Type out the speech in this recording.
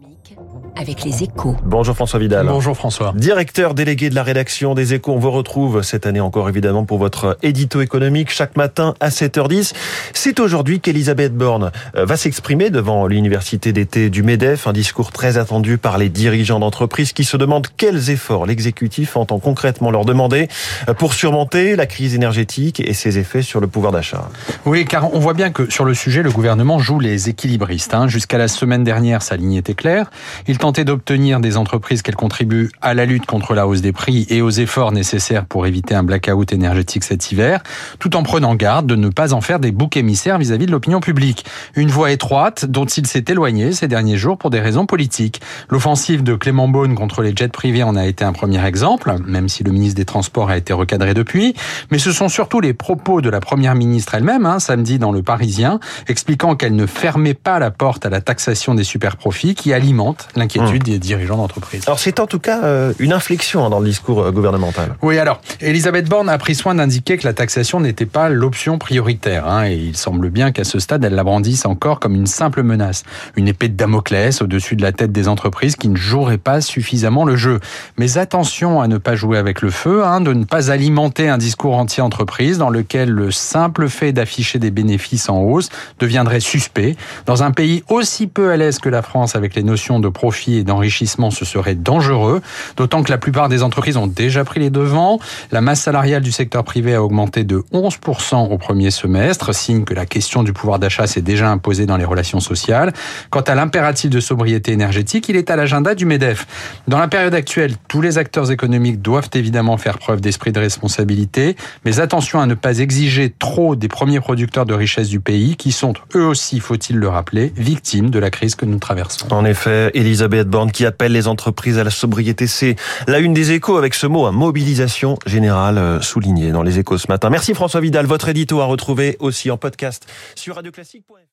me. Avec les échos. Bonjour François Vidal. Bonjour François. Directeur délégué de la rédaction des échos, on vous retrouve cette année encore évidemment pour votre édito économique chaque matin à 7h10. C'est aujourd'hui qu'Elisabeth Borne euh, va s'exprimer devant l'université d'été du MEDEF, un discours très attendu par les dirigeants d'entreprise qui se demandent quels efforts l'exécutif entend concrètement leur demander euh, pour surmonter la crise énergétique et ses effets sur le pouvoir d'achat. Oui, car on voit bien que sur le sujet, le gouvernement joue les équilibristes. Hein. Jusqu'à la semaine dernière, sa ligne était claire. Il tenter d'obtenir des entreprises qu'elles contribuent à la lutte contre la hausse des prix et aux efforts nécessaires pour éviter un blackout énergétique cet hiver, tout en prenant garde de ne pas en faire des boucs émissaires vis-à-vis de l'opinion publique. Une voie étroite dont il s'est éloigné ces derniers jours pour des raisons politiques. L'offensive de Clément Beaune contre les jets privés en a été un premier exemple, même si le ministre des Transports a été recadré depuis. Mais ce sont surtout les propos de la première ministre elle-même, hein, samedi dans le Parisien, expliquant qu'elle ne fermait pas la porte à la taxation des superprofits qui alimente l'inquiétude Mmh. des dirigeants d'entreprise. Alors c'est en tout cas euh, une inflexion hein, dans le discours euh, gouvernemental. Oui, alors Elisabeth Borne a pris soin d'indiquer que la taxation n'était pas l'option prioritaire, hein, et il semble bien qu'à ce stade, elle la brandisse encore comme une simple menace, une épée de Damoclès au-dessus de la tête des entreprises qui ne joueraient pas suffisamment le jeu. Mais attention à ne pas jouer avec le feu, hein, de ne pas alimenter un discours anti-entreprise dans lequel le simple fait d'afficher des bénéfices en hausse deviendrait suspect. Dans un pays aussi peu à l'aise que la France avec les notions de profit et d'enrichissement, ce serait dangereux, d'autant que la plupart des entreprises ont déjà pris les devants. La masse salariale du secteur privé a augmenté de 11% au premier semestre, signe que la question du pouvoir d'achat s'est déjà imposée dans les relations sociales. Quant à l'impératif de sobriété énergétique, il est à l'agenda du MEDEF. Dans la période actuelle, tous les acteurs économiques doivent évidemment faire preuve d'esprit de responsabilité, mais attention à ne pas exiger trop des premiers producteurs de richesse du pays, qui sont eux aussi, faut-il le rappeler, victimes de la crise que nous traversons. En effet, Elisabeth Borne qui appelle les entreprises à la sobriété. C'est la une des échos avec ce mot, hein, mobilisation générale euh, soulignée dans les échos ce matin. Merci François Vidal. Votre édito à retrouver aussi en podcast sur radioclassique.fr.